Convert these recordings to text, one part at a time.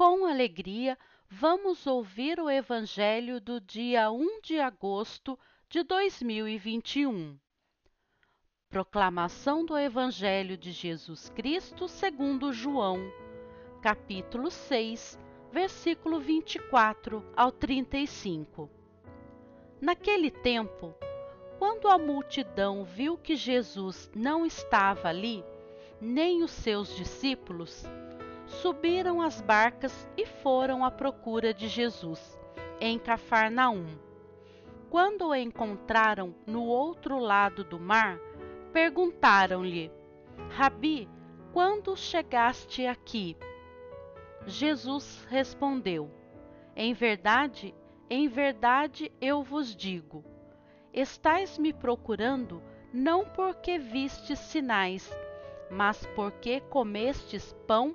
com alegria, vamos ouvir o Evangelho do dia 1 de agosto de 2021. Proclamação do Evangelho de Jesus Cristo segundo João, capítulo 6, versículo 24 ao 35. Naquele tempo, quando a multidão viu que Jesus não estava ali, nem os seus discípulos, subiram as barcas e foram à procura de Jesus, em Cafarnaum. Quando o encontraram no outro lado do mar, perguntaram-lhe: Rabi, quando chegaste aqui? Jesus respondeu: Em verdade, em verdade eu vos digo: estais me procurando não porque vistes sinais, mas porque comestes pão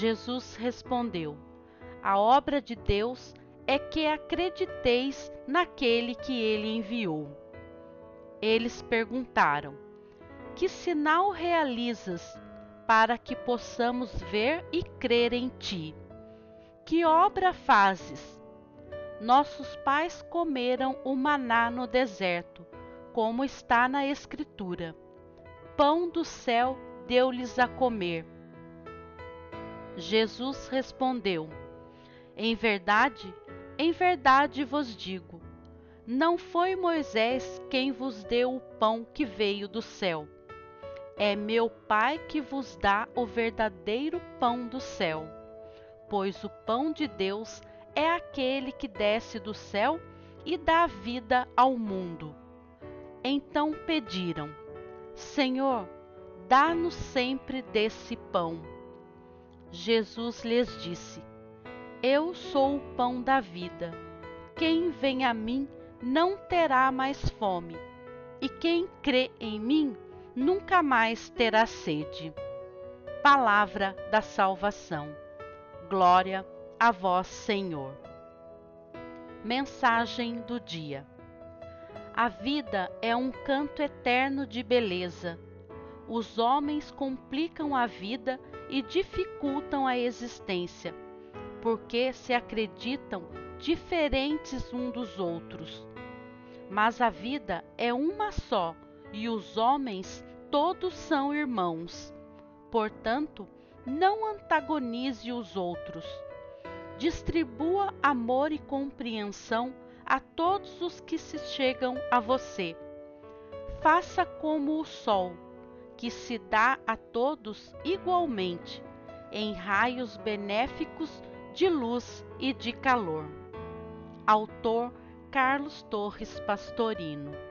Jesus respondeu: A obra de Deus é que acrediteis naquele que ele enviou. Eles perguntaram: Que sinal realizas para que possamos ver e crer em ti? Que obra fazes? Nossos pais comeram o maná no deserto, como está na Escritura. Pão do céu deu-lhes a comer. Jesus respondeu: Em verdade, em verdade vos digo, não foi Moisés quem vos deu o pão que veio do céu. É meu Pai que vos dá o verdadeiro pão do céu. Pois o pão de Deus é aquele que desce do céu e dá vida ao mundo. Então pediram: Senhor, dá-nos sempre desse pão. Jesus lhes disse: Eu sou o pão da vida. Quem vem a mim não terá mais fome, e quem crê em mim nunca mais terá sede. Palavra da salvação. Glória a vós, Senhor. Mensagem do dia. A vida é um canto eterno de beleza. Os homens complicam a vida e dificultam a existência, porque se acreditam diferentes um dos outros. Mas a vida é uma só e os homens todos são irmãos. Portanto, não antagonize os outros. Distribua amor e compreensão a todos os que se chegam a você. Faça como o sol que se dá a todos igualmente, em raios benéficos de luz e de calor. Autor Carlos Torres Pastorino